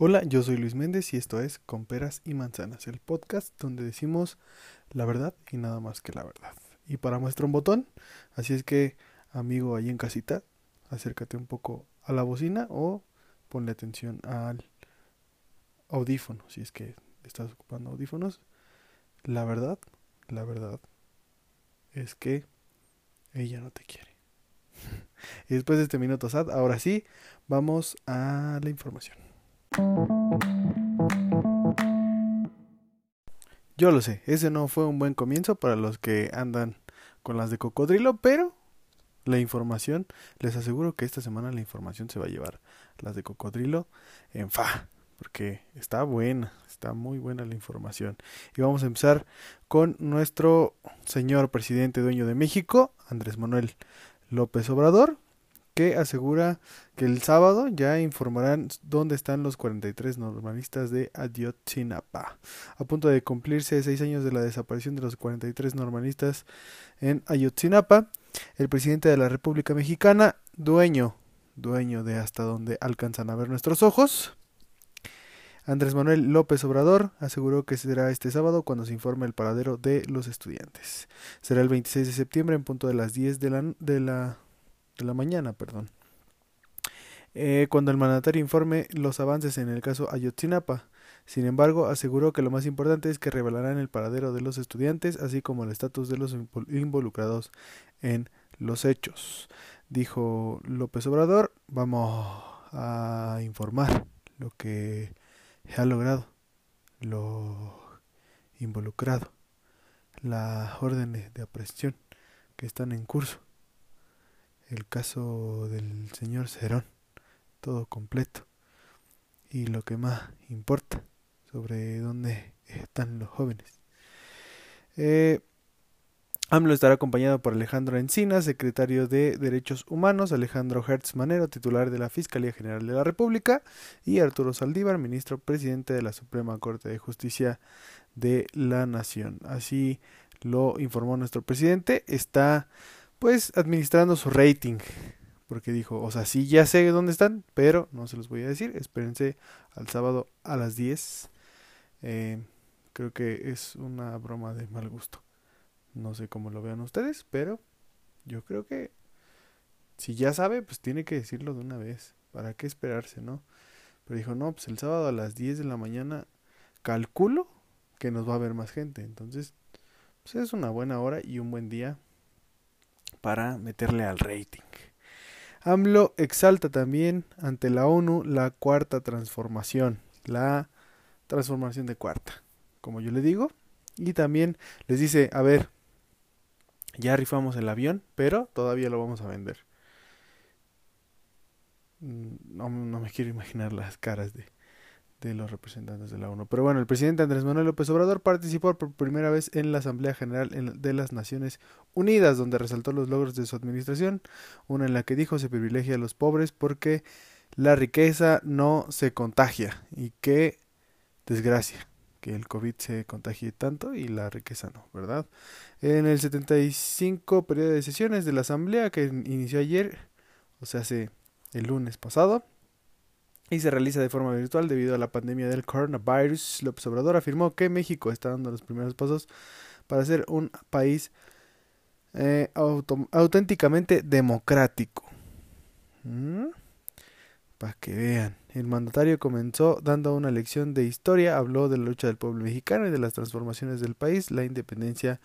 Hola, yo soy Luis Méndez y esto es Con Peras y Manzanas, el podcast donde decimos la verdad y nada más que la verdad. Y para muestra un botón, así es que, amigo ahí en casita, acércate un poco a la bocina o ponle atención al audífono, si es que estás ocupando audífonos. La verdad, la verdad es que ella no te quiere. y después de este minuto sad, ahora sí, vamos a la información. Yo lo sé, ese no fue un buen comienzo para los que andan con las de cocodrilo, pero la información, les aseguro que esta semana la información se va a llevar las de cocodrilo en fa, porque está buena, está muy buena la información. Y vamos a empezar con nuestro señor presidente dueño de México, Andrés Manuel López Obrador, que asegura que el sábado ya informarán dónde están los 43 normalistas de Ayotzinapa. A punto de cumplirse seis años de la desaparición de los 43 normalistas en Ayotzinapa, el presidente de la República Mexicana, dueño, dueño de hasta donde alcanzan a ver nuestros ojos, Andrés Manuel López Obrador aseguró que será este sábado cuando se informe el paradero de los estudiantes. Será el 26 de septiembre en punto de las 10 de la, de la de la mañana, perdón. Eh, cuando el mandatario informe los avances en el caso Ayotzinapa. Sin embargo, aseguró que lo más importante es que revelarán el paradero de los estudiantes, así como el estatus de los involucrados en los hechos. Dijo López Obrador, vamos a informar lo que se ha logrado, lo involucrado, las órdenes de aprehensión que están en curso el caso del señor Cerón, todo completo. Y lo que más importa, sobre dónde están los jóvenes. Eh, AMLO estará acompañado por Alejandro Encina, secretario de Derechos Humanos, Alejandro Hertz Manero, titular de la Fiscalía General de la República, y Arturo Saldívar, ministro presidente de la Suprema Corte de Justicia de la Nación. Así lo informó nuestro presidente. Está pues administrando su rating. Porque dijo, o sea, sí ya sé dónde están, pero no se los voy a decir. Espérense al sábado a las 10. Eh, creo que es una broma de mal gusto. No sé cómo lo vean ustedes, pero yo creo que si ya sabe, pues tiene que decirlo de una vez. ¿Para qué esperarse, no? Pero dijo, no, pues el sábado a las 10 de la mañana calculo que nos va a ver más gente. Entonces, pues es una buena hora y un buen día para meterle al rating. AMLO exalta también ante la ONU la cuarta transformación, la transformación de cuarta, como yo le digo, y también les dice, a ver, ya rifamos el avión, pero todavía lo vamos a vender. Mm, no, no me quiero imaginar las caras de, de los representantes de la ONU. Pero bueno, el presidente Andrés Manuel López Obrador participó por primera vez en la Asamblea General de las Naciones Unidas, donde resaltó los logros de su administración, una en la que dijo se privilegia a los pobres porque la riqueza no se contagia y qué desgracia que el COVID se contagie tanto y la riqueza no, ¿verdad? En el 75 periodo de sesiones de la Asamblea que inició ayer, o sea, hace el lunes pasado, y se realiza de forma virtual debido a la pandemia del coronavirus. López Obrador afirmó que México está dando los primeros pasos para ser un país eh, auténticamente democrático. ¿Mm? Para que vean. El mandatario comenzó dando una lección de historia, habló de la lucha del pueblo mexicano y de las transformaciones del país, la independencia,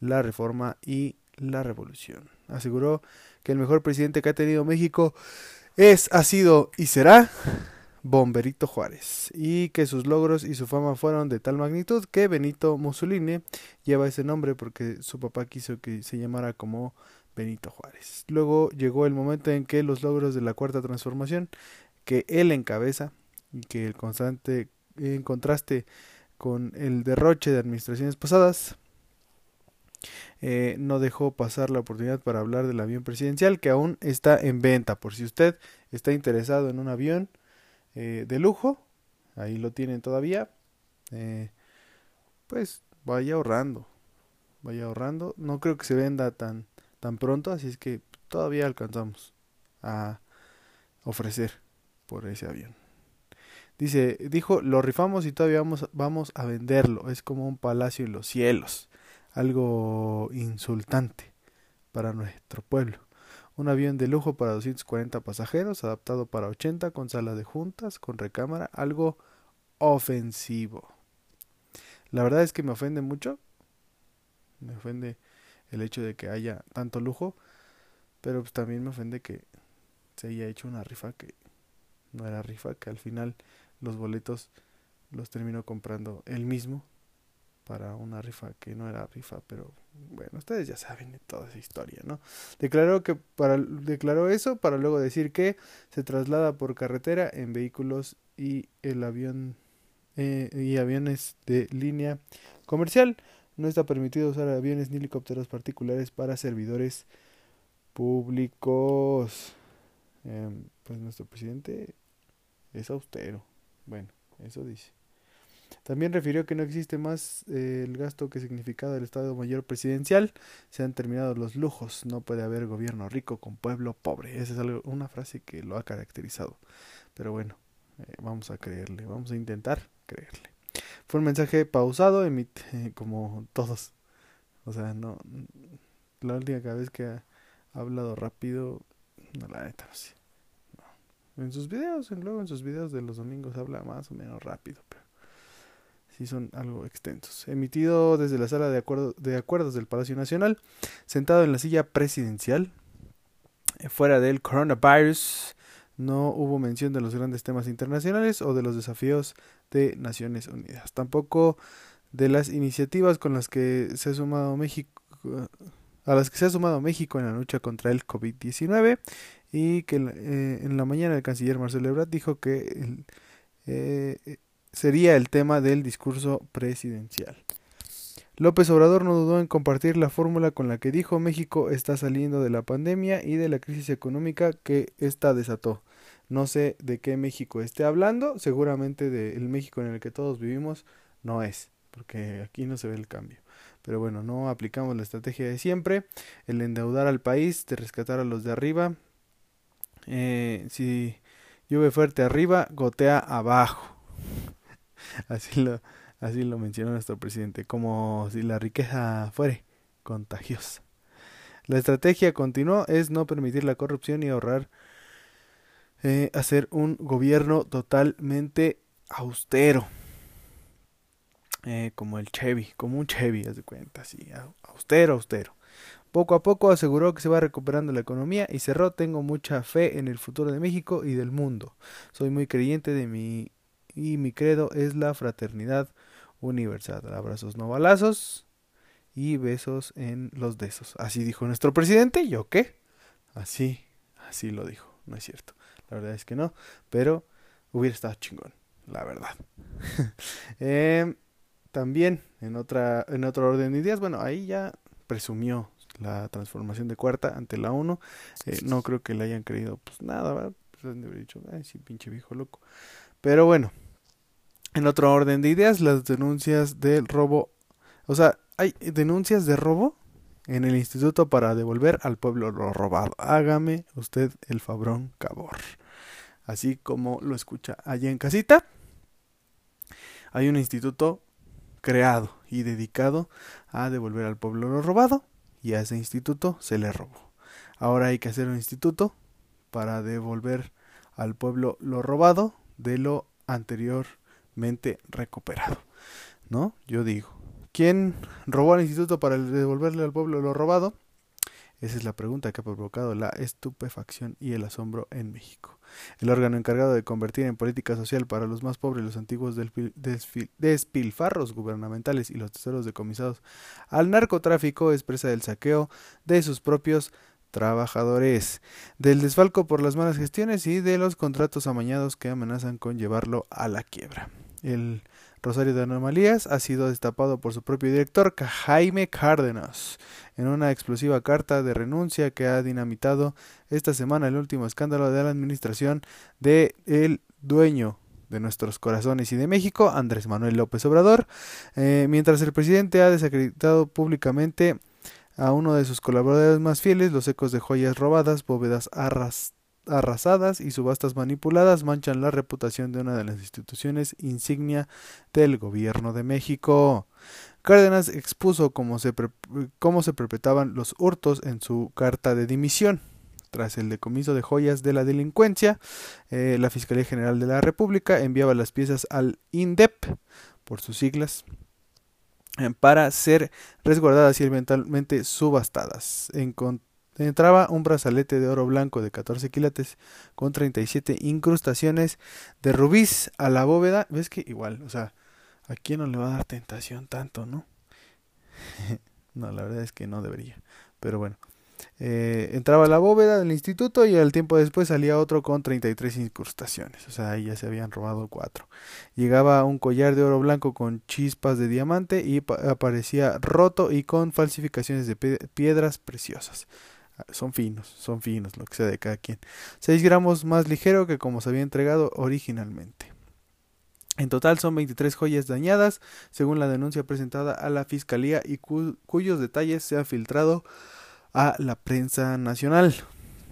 la reforma y la revolución. Aseguró que el mejor presidente que ha tenido México es, ha sido y será Bomberito Juárez, y que sus logros y su fama fueron de tal magnitud que Benito Mussolini lleva ese nombre porque su papá quiso que se llamara como Benito Juárez. Luego llegó el momento en que los logros de la cuarta transformación que él encabeza y que el constante en contraste con el derroche de administraciones pasadas eh, no dejó pasar la oportunidad para hablar del avión presidencial que aún está en venta. Por si usted está interesado en un avión eh, de lujo, ahí lo tienen todavía, eh, pues vaya ahorrando, vaya ahorrando. No creo que se venda tan, tan pronto, así es que todavía alcanzamos a ofrecer por ese avión. Dice, dijo, lo rifamos y todavía vamos, vamos a venderlo. Es como un palacio en los cielos. Algo insultante para nuestro pueblo. Un avión de lujo para 240 pasajeros, adaptado para 80, con sala de juntas, con recámara, algo ofensivo. La verdad es que me ofende mucho. Me ofende el hecho de que haya tanto lujo, pero pues también me ofende que se haya hecho una rifa que no era rifa, que al final los boletos los terminó comprando él mismo para una rifa que no era rifa, pero bueno, ustedes ya saben toda esa historia, ¿no? Declaró que para declaró eso para luego decir que se traslada por carretera en vehículos y el avión eh, y aviones de línea comercial. No está permitido usar aviones ni helicópteros particulares para servidores públicos. Em, pues nuestro presidente es austero. Bueno, eso dice. También refirió que no existe más eh, el gasto que significado el Estado Mayor Presidencial. Se han terminado los lujos. No puede haber gobierno rico con pueblo pobre. Esa es algo, una frase que lo ha caracterizado. Pero bueno, eh, vamos a creerle, vamos a intentar creerle. Fue un mensaje pausado, emite, como todos. O sea, no. La última vez que ha hablado rápido, no, la neta, no sé. En sus videos, luego en sus videos de los domingos habla más o menos rápido, pero sí son algo extensos. Emitido desde la sala de, acuerdo, de acuerdos del Palacio Nacional, sentado en la silla presidencial, eh, fuera del coronavirus, no hubo mención de los grandes temas internacionales o de los desafíos de Naciones Unidas. Tampoco de las iniciativas con las que se ha sumado México a las que se ha sumado México en la lucha contra el COVID-19 y que eh, en la mañana el canciller Marcelo Ebrard dijo que eh, sería el tema del discurso presidencial. López Obrador no dudó en compartir la fórmula con la que dijo México está saliendo de la pandemia y de la crisis económica que ésta desató. No sé de qué México esté hablando, seguramente del México en el que todos vivimos no es, porque aquí no se ve el cambio. Pero bueno, no aplicamos la estrategia de siempre, el endeudar al país, de rescatar a los de arriba. Eh, si llueve fuerte arriba, gotea abajo. así lo, así lo mencionó nuestro presidente, como si la riqueza fuere contagiosa. La estrategia continuó es no permitir la corrupción y ahorrar eh, hacer un gobierno totalmente austero. Eh, como el Chevy, como un Chevy, haz de cuenta, así, austero, austero. Poco a poco aseguró que se va recuperando la economía y cerró, tengo mucha fe en el futuro de México y del mundo. Soy muy creyente de mi y mi credo es la fraternidad universal. Abrazos no balazos y besos en los besos. Así dijo nuestro presidente, ¿yo qué? Así, así lo dijo, no es cierto. La verdad es que no, pero hubiera estado chingón, la verdad. eh, también en otra en otro orden de ideas, bueno, ahí ya presumió la transformación de cuarta ante la 1. Eh, no creo que le hayan creído pues nada. Pues han de haber dicho, ay, sí, pinche viejo loco. Pero bueno, en otro orden de ideas, las denuncias del robo, o sea, hay denuncias de robo en el instituto para devolver al pueblo lo robado. Hágame usted el fabrón cabor. Así como lo escucha allá en casita. Hay un instituto creado y dedicado a devolver al pueblo lo robado y a ese instituto se le robó. Ahora hay que hacer un instituto para devolver al pueblo lo robado de lo recuperado. ¿No? Yo digo, ¿Quién robó al instituto para devolverle al pueblo lo robado? Esa es la pregunta que ha provocado la estupefacción y el asombro en México. El órgano encargado de convertir en política social para los más pobres los antiguos despilfarros gubernamentales y los tesoros decomisados al narcotráfico expresa el saqueo de sus propios trabajadores, del desfalco por las malas gestiones y de los contratos amañados que amenazan con llevarlo a la quiebra. El Rosario de Anomalías ha sido destapado por su propio director, Jaime Cárdenas, en una explosiva carta de renuncia que ha dinamitado esta semana el último escándalo de la administración de el dueño de nuestros corazones y de México, Andrés Manuel López Obrador, eh, mientras el presidente ha desacreditado públicamente a uno de sus colaboradores más fieles, los ecos de joyas robadas, bóvedas arrasadas y subastas manipuladas manchan la reputación de una de las instituciones insignia del gobierno de México. Cárdenas expuso cómo se, cómo se perpetraban los hurtos en su carta de dimisión. Tras el decomiso de joyas de la delincuencia, eh, la Fiscalía General de la República enviaba las piezas al INDEP, por sus siglas, eh, para ser resguardadas y eventualmente subastadas. Entraba un brazalete de oro blanco de 14 quilates con 37 incrustaciones de rubíes a la bóveda. ¿Ves que igual, o sea, a quién no le va a dar tentación tanto, no? no, la verdad es que no debería. Pero bueno, eh, entraba a la bóveda del instituto y al tiempo después salía otro con 33 incrustaciones. O sea, ahí ya se habían robado cuatro. Llegaba un collar de oro blanco con chispas de diamante y aparecía roto y con falsificaciones de piedras preciosas. Son finos, son finos, lo que sea de cada quien. 6 gramos más ligero que como se había entregado originalmente. En total son 23 joyas dañadas, según la denuncia presentada a la Fiscalía y cuyos detalles se han filtrado a la prensa nacional.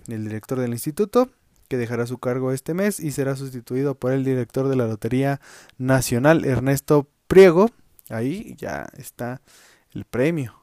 El director del instituto, que dejará su cargo este mes y será sustituido por el director de la Lotería Nacional, Ernesto Priego. Ahí ya está el premio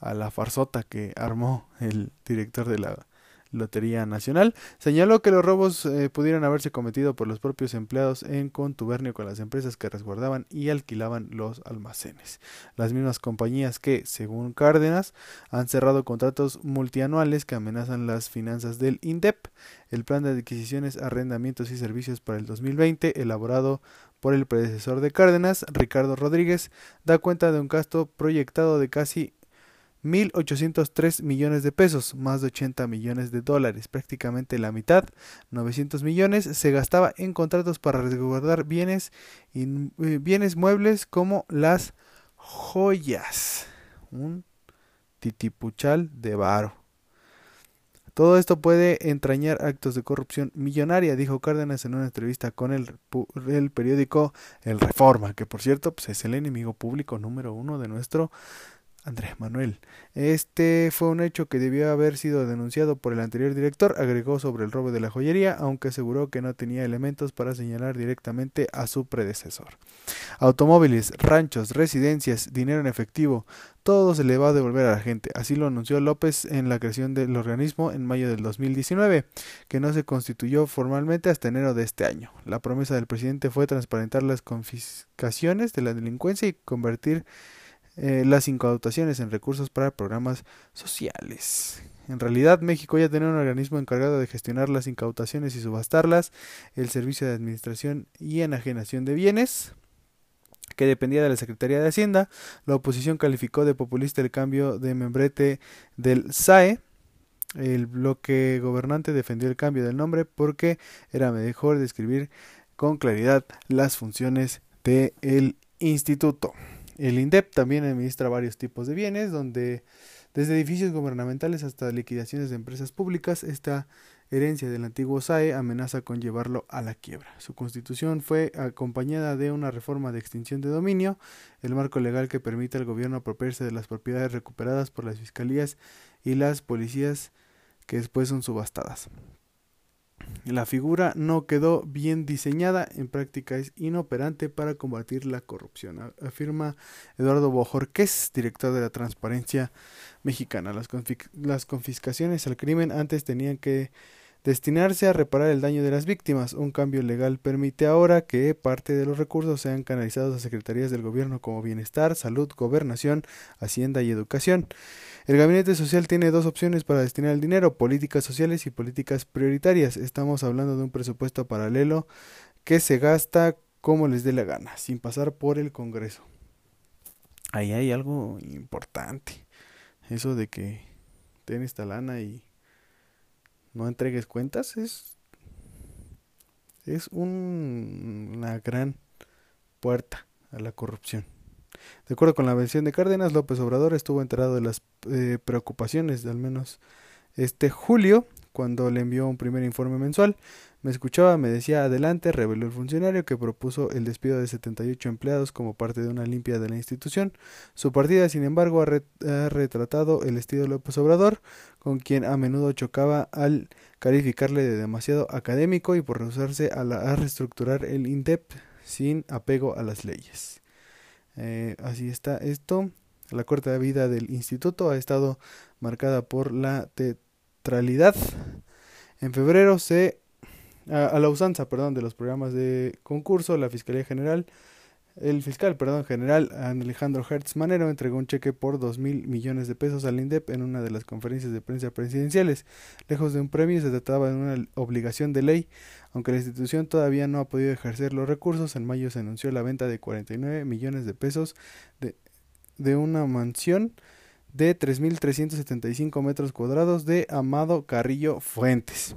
a la farsota que armó el director de la Lotería Nacional, señaló que los robos eh, pudieran haberse cometido por los propios empleados en contubernio con las empresas que resguardaban y alquilaban los almacenes. Las mismas compañías que, según Cárdenas, han cerrado contratos multianuales que amenazan las finanzas del INDEP, el plan de adquisiciones, arrendamientos y servicios para el 2020, elaborado por el predecesor de Cárdenas, Ricardo Rodríguez, da cuenta de un gasto proyectado de casi 1.803 millones de pesos, más de 80 millones de dólares, prácticamente la mitad, 900 millones, se gastaba en contratos para resguardar bienes, eh, bienes muebles como las joyas. Un titipuchal de varo. Todo esto puede entrañar actos de corrupción millonaria, dijo Cárdenas en una entrevista con el, el periódico El Reforma, que por cierto pues, es el enemigo público número uno de nuestro Andrés Manuel. Este fue un hecho que debió haber sido denunciado por el anterior director, agregó sobre el robo de la joyería, aunque aseguró que no tenía elementos para señalar directamente a su predecesor. Automóviles, ranchos, residencias, dinero en efectivo, todo se le va a devolver a la gente. Así lo anunció López en la creación del organismo en mayo del 2019, que no se constituyó formalmente hasta enero de este año. La promesa del presidente fue transparentar las confiscaciones de la delincuencia y convertir eh, las incautaciones en recursos para programas sociales. En realidad, México ya tenía un organismo encargado de gestionar las incautaciones y subastarlas, el Servicio de Administración y Enajenación de Bienes, que dependía de la Secretaría de Hacienda. La oposición calificó de populista el cambio de membrete del SAE. El bloque gobernante defendió el cambio del nombre porque era mejor describir con claridad las funciones del instituto. El INDEP también administra varios tipos de bienes, donde desde edificios gubernamentales hasta liquidaciones de empresas públicas, esta herencia del antiguo SAE amenaza con llevarlo a la quiebra. Su constitución fue acompañada de una reforma de extinción de dominio, el marco legal que permite al gobierno apropiarse de las propiedades recuperadas por las fiscalías y las policías que después son subastadas. La figura no quedó bien diseñada, en práctica es inoperante para combatir la corrupción, afirma Eduardo Bojorquez, director de la Transparencia Mexicana. Las, confiscaciones al crimen antes tenían que destinarse a reparar el daño de las víctimas. Un cambio legal permite ahora que parte de los recursos sean canalizados a secretarías del gobierno como Bienestar, Salud, Gobernación, Hacienda y Educación. El gabinete social tiene dos opciones para destinar el dinero, políticas sociales y políticas prioritarias. Estamos hablando de un presupuesto paralelo que se gasta como les dé la gana, sin pasar por el Congreso. Ahí hay algo importante. Eso de que ten esta lana y no entregues cuentas es es una gran puerta a la corrupción. De acuerdo con la versión de Cárdenas, López Obrador estuvo enterado de las eh, preocupaciones de al menos este julio cuando le envió un primer informe mensual. Me escuchaba, me decía adelante, reveló el funcionario que propuso el despido de 78 empleados como parte de una limpia de la institución. Su partida, sin embargo, ha, retratado el estilo López Obrador, con quien a menudo chocaba al calificarle de demasiado académico y por rehusarse a, a reestructurar el INDEP sin apego a las leyes. Eh, así está esto. La corta vida del instituto ha estado marcada por la tetralidad. En febrero se a, la usanza, perdón, de los programas de concurso, la Fiscalía General, el fiscal, perdón, general Alejandro Hertz Manero entregó un cheque por dos mil millones de pesos al INDEP en una de las conferencias de prensa presidenciales. Lejos de un premio, se trataba de una obligación de ley. Aunque la institución todavía no ha podido ejercer los recursos, en mayo se anunció la venta de 49 millones de pesos de, de una mansión de 3.375 metros cuadrados de Amado Carrillo Fuentes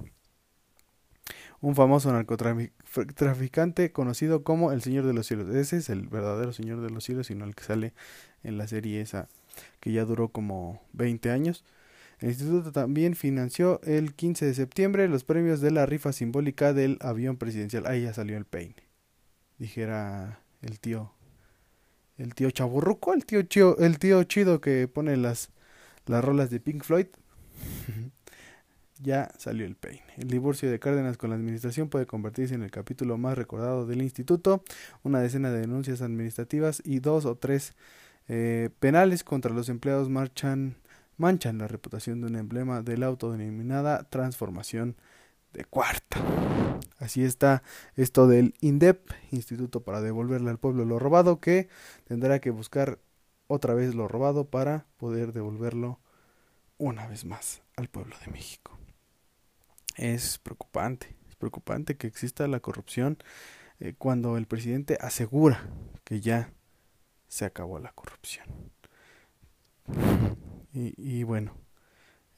un famoso narcotraficante conocido como el Señor de los Cielos. Ese es el verdadero Señor de los Cielos, sino el que sale en la serie esa que ya duró como 20 años. El instituto también financió el 15 de septiembre los premios de la rifa simbólica del avión presidencial. Ahí ya salió el peine. Dijera el tío el tío chaburruco, el tío chido, el tío chido que pone las las rolas de Pink Floyd. ya salió el peine. El divorcio de Cárdenas con la administración puede convertirse en el capítulo más recordado del instituto. Una decena de denuncias administrativas y dos o tres eh, penales contra los empleados manchan la reputación de un emblema de la autodenominada transformación de cuarta. Así está esto del INDEP, Instituto para devolverle al pueblo lo robado, que tendrá que buscar otra vez lo robado para poder devolverlo una vez más al pueblo de México es preocupante. Es preocupante que exista la corrupción eh, cuando el presidente asegura que ya se acabó la corrupción. Y, bueno,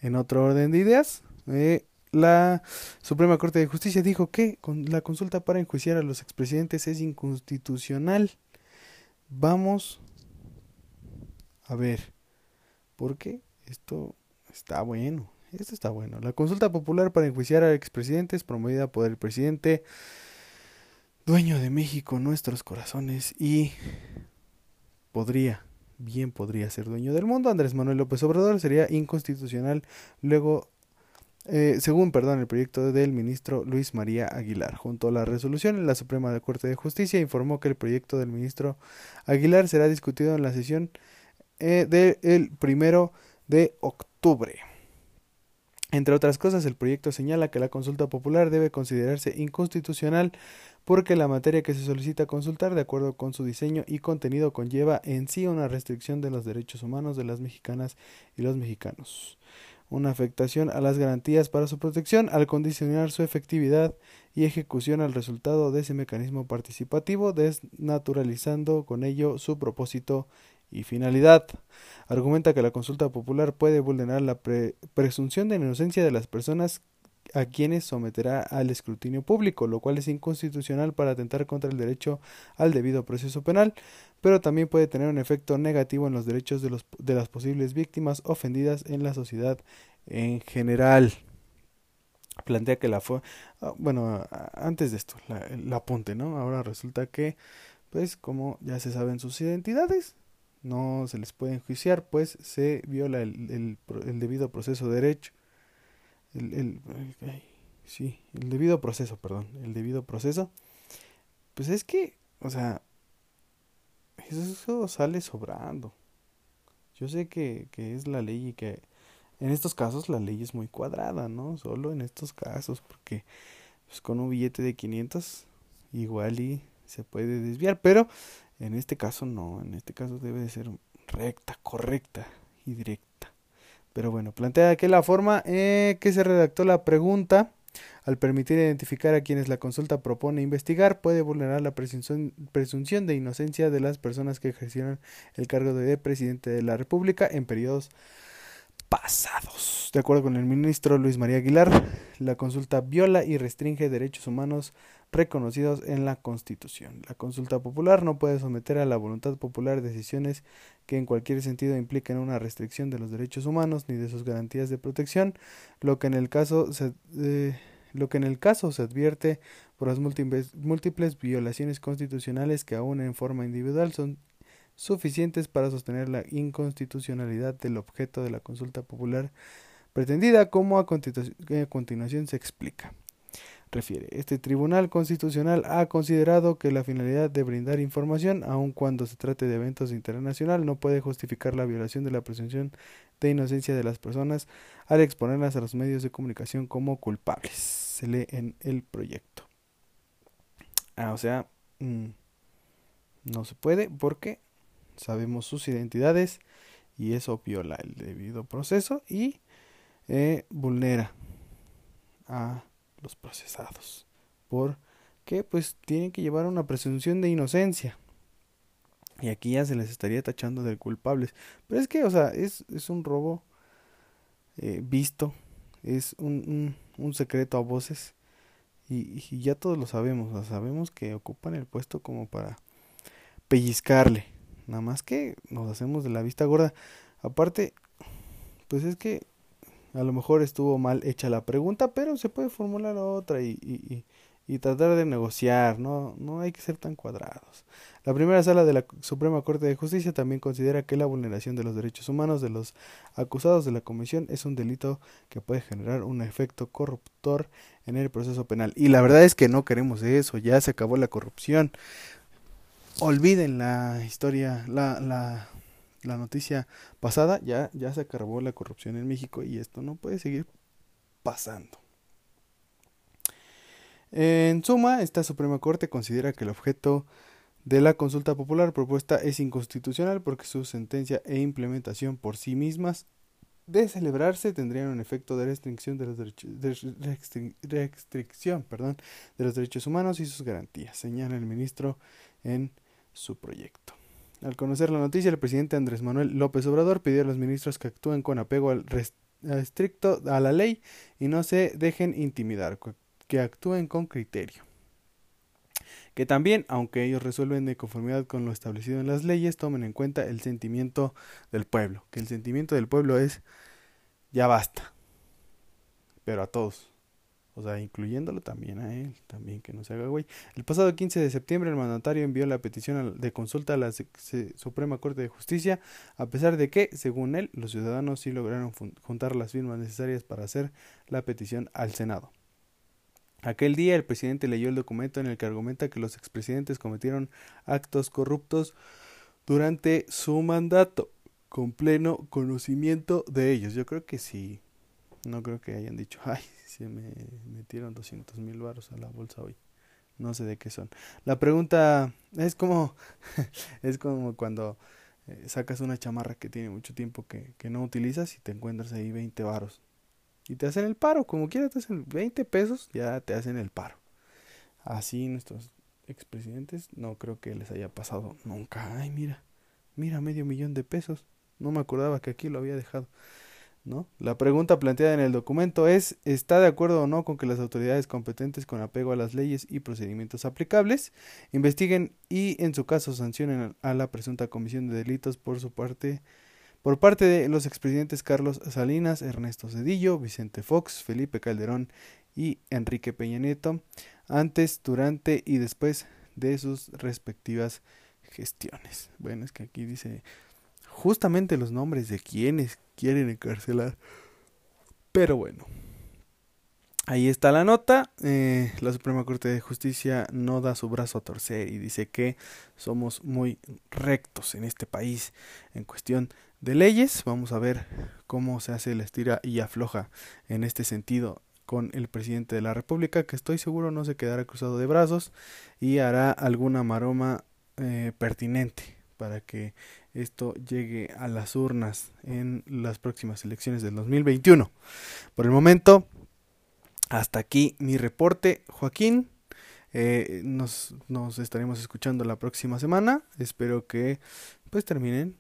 en otro orden de ideas, eh, la Suprema Corte de Justicia dijo que la consulta para enjuiciar a los expresidentes es inconstitucional. Vamos a ver, porque esto está bueno. Esto está bueno. La consulta popular para enjuiciar a expresidentes promovida por el presidente dueño de México, nuestros corazones y podría, bien podría ser dueño del mundo. Andrés Manuel López Obrador sería inconstitucional luego eh, según perdón, el proyecto del ministro Luis María Aguilar. Junto a la resolución, la Suprema Corte de Justicia informó que el proyecto del ministro Aguilar será discutido en la sesión eh, del primero de octubre. Entre otras cosas, el proyecto señala que la consulta popular debe considerarse inconstitucional porque la materia que se solicita consultar, de acuerdo con su diseño y contenido, conlleva en sí una restricción de los derechos humanos de las mexicanas y los mexicanos, una afectación a las garantías para su protección al condicionar su efectividad y ejecución al resultado de ese mecanismo participativo, desnaturalizando con ello su propósito y finalidad. Argumenta que la consulta popular puede vulnerar la presunción de inocencia de las personas a quienes someterá al escrutinio público, lo cual es inconstitucional para atentar contra el derecho al debido proceso penal, pero también puede tener un efecto negativo en los derechos de, los, de las posibles víctimas ofendidas en la sociedad en general. Plantea que la fue, ah, bueno, antes de esto, la, el apunte, ¿no? Ahora resulta que, pues, como ya se saben sus identidades, no se les puede enjuiciar, pues se viola el, el, debido proceso de derecho. El, el, sí, el debido proceso, perdón, el debido proceso. Pues es que, o sea, eso sale sobrando. Yo sé que, que es la ley y que en estos casos la ley es muy cuadrada, ¿no? Solo en estos casos, porque pues, con un billete de 500 igual y se puede desviar, pero en este caso no, en este caso debe de ser recta, correcta y directa. Pero bueno, plantea que la forma eh, que se redactó la pregunta, al permitir identificar a quienes la consulta propone investigar, puede vulnerar la presunción, presunción de inocencia de las personas que ejercieron el cargo de presidente de la República en periodos pasados. De acuerdo con el ministro Luis María Aguilar, la consulta viola y restringe derechos humanos reconocidos en la Constitución. La consulta popular no puede someter a la voluntad popular decisiones que en cualquier sentido impliquen una restricción de los derechos humanos ni de sus garantías de protección, lo que en el caso se, eh, lo que en el caso se advierte por las múltiples, múltiples violaciones constitucionales que aún en forma individual son suficientes para sostener la inconstitucionalidad del objeto de la consulta popular pretendida, como a, continuación se explica. Refiere, este Tribunal Constitucional ha considerado que la finalidad de brindar información, aun cuando se trate de eventos internacionales, no puede justificar la violación de la presunción de inocencia de las personas al exponerlas a los medios de comunicación como culpables. Se lee en el proyecto. Ah, o sea, mm, no se puede porque sabemos sus identidades y eso viola el debido proceso y eh, vulnera a los procesados porque pues tienen que llevar una presunción de inocencia. Y aquí ya se les estaría tachando de culpables. Pero es que o sea es, es un robo eh, visto es un, un, secreto a voces. Y, y, ya todos lo sabemos sabemos que ocupan el puesto como para pellizcarle. Nada más que nos hacemos de la vista gorda. Aparte, pues es que a lo mejor estuvo mal hecha la pregunta, pero se puede formular otra y, y, y, tratar de negociar, ¿no? No hay que ser tan cuadrados. La primera sala de la Suprema Corte de Justicia también considera que la vulneración de los derechos humanos de los acusados de la comisión es un delito que puede generar un efecto corruptor en el proceso penal. Y la verdad es que no queremos eso, ya se acabó la corrupción olviden la historia, la, la, la noticia pasada, ya, ya se acabó la corrupción en México y esto no puede seguir pasando. En suma, esta Suprema Corte considera que el objeto de la consulta popular propuesta es inconstitucional porque su sentencia e implementación por sí mismas de celebrarse tendrían un efecto de restricción de los derechos, de restricción, de los derechos humanos y sus garantías, señala el ministro en su proyecto. Al conocer la noticia, el presidente Andrés Manuel López Obrador pidió a los ministros que actúen con apego estricto a la ley y no se dejen intimidar, que actúen con criterio. Que también, aunque ellos resuelven de conformidad con lo establecido en las leyes, tomen en cuenta el sentimiento del pueblo, que el sentimiento del pueblo es ya basta, pero a todos. O sea, incluyéndolo también a él, también que no se haga güey. El pasado 15 de septiembre el mandatario envió la petición de consulta a la Suprema Corte de Justicia, a pesar de que, según él, los ciudadanos sí lograron juntar las firmas necesarias para hacer la petición al Senado. Aquel día el presidente leyó el documento en el que argumenta que los expresidentes cometieron actos corruptos durante su mandato, con pleno conocimiento de ellos. Yo creo que sí. No creo que hayan dicho, ay, se me metieron 200 mil baros a la bolsa hoy. No sé de qué son. La pregunta es como, es como cuando eh, sacas una chamarra que tiene mucho tiempo que, que no utilizas y te encuentras ahí 20 varos. Y te hacen el paro, como quieras, te hacen 20 pesos, ya te hacen el paro. Así nuestros expresidentes no creo que les haya pasado nunca. Ay, mira, mira, medio millón de pesos. No me acordaba que aquí lo había dejado. ¿No? La pregunta planteada en el documento es ¿está de acuerdo o no con que las autoridades competentes con apego a las leyes y procedimientos aplicables investiguen y en su caso sancionen a la presunta comisión de delitos por su parte por parte de los expresidentes Carlos Salinas, Ernesto Cedillo, Vicente Fox, Felipe Calderón y Enrique Peña Nieto antes, durante y después de sus respectivas gestiones. Bueno, es que aquí dice justamente los nombres de quienes quieren encarcelar. Pero bueno, ahí está la nota. Eh, la Suprema Corte de Justicia no da su brazo a torcer y dice que somos muy rectos en este país en cuestión de leyes. Vamos a ver cómo se hace la estira y afloja en este sentido con el presidente de la República, que estoy seguro no se quedará cruzado de brazos y hará alguna maroma eh, pertinente para que esto llegue a las urnas en las próximas elecciones del 2021. Por el momento, hasta aquí mi reporte, Joaquín. Eh, nos, nos estaremos escuchando la próxima semana. Espero que pues terminen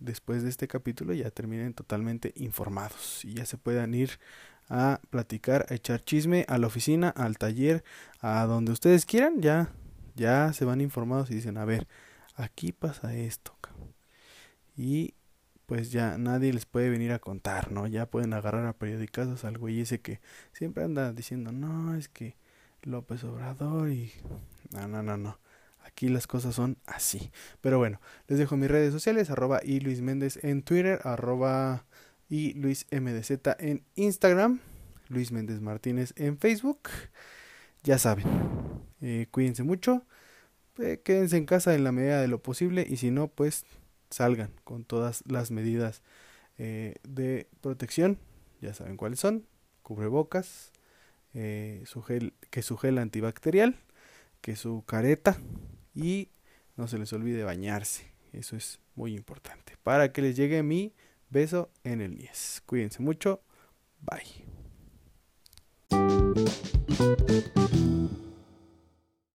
después de este capítulo ya terminen totalmente informados y ya se puedan ir a platicar, a echar chisme a la oficina, al taller, a donde ustedes quieran, ya, ya se van informados y dicen, a ver, aquí pasa esto. Y pues ya nadie les puede venir a contar, ¿no? Ya pueden agarrar a periodicazos al güey ese que siempre anda diciendo, no, es que López Obrador y... No, no, no, no. Aquí las cosas son así. Pero bueno, les dejo mis redes sociales, arroba y Luis Méndez en Twitter, arroba y Luis MDZ en Instagram, Luis Méndez Martínez en Facebook. Ya saben, eh, cuídense mucho, eh, quédense en casa en la medida de lo posible y si no, pues salgan con todas las medidas eh, de protección. Ya saben cuáles son, cubrebocas, gel, que su gel antibacterial, que su careta y no se les olvide bañarse. Eso es muy importante. Para que les llegue mi Beso en el 10. Cuídense mucho. Bye.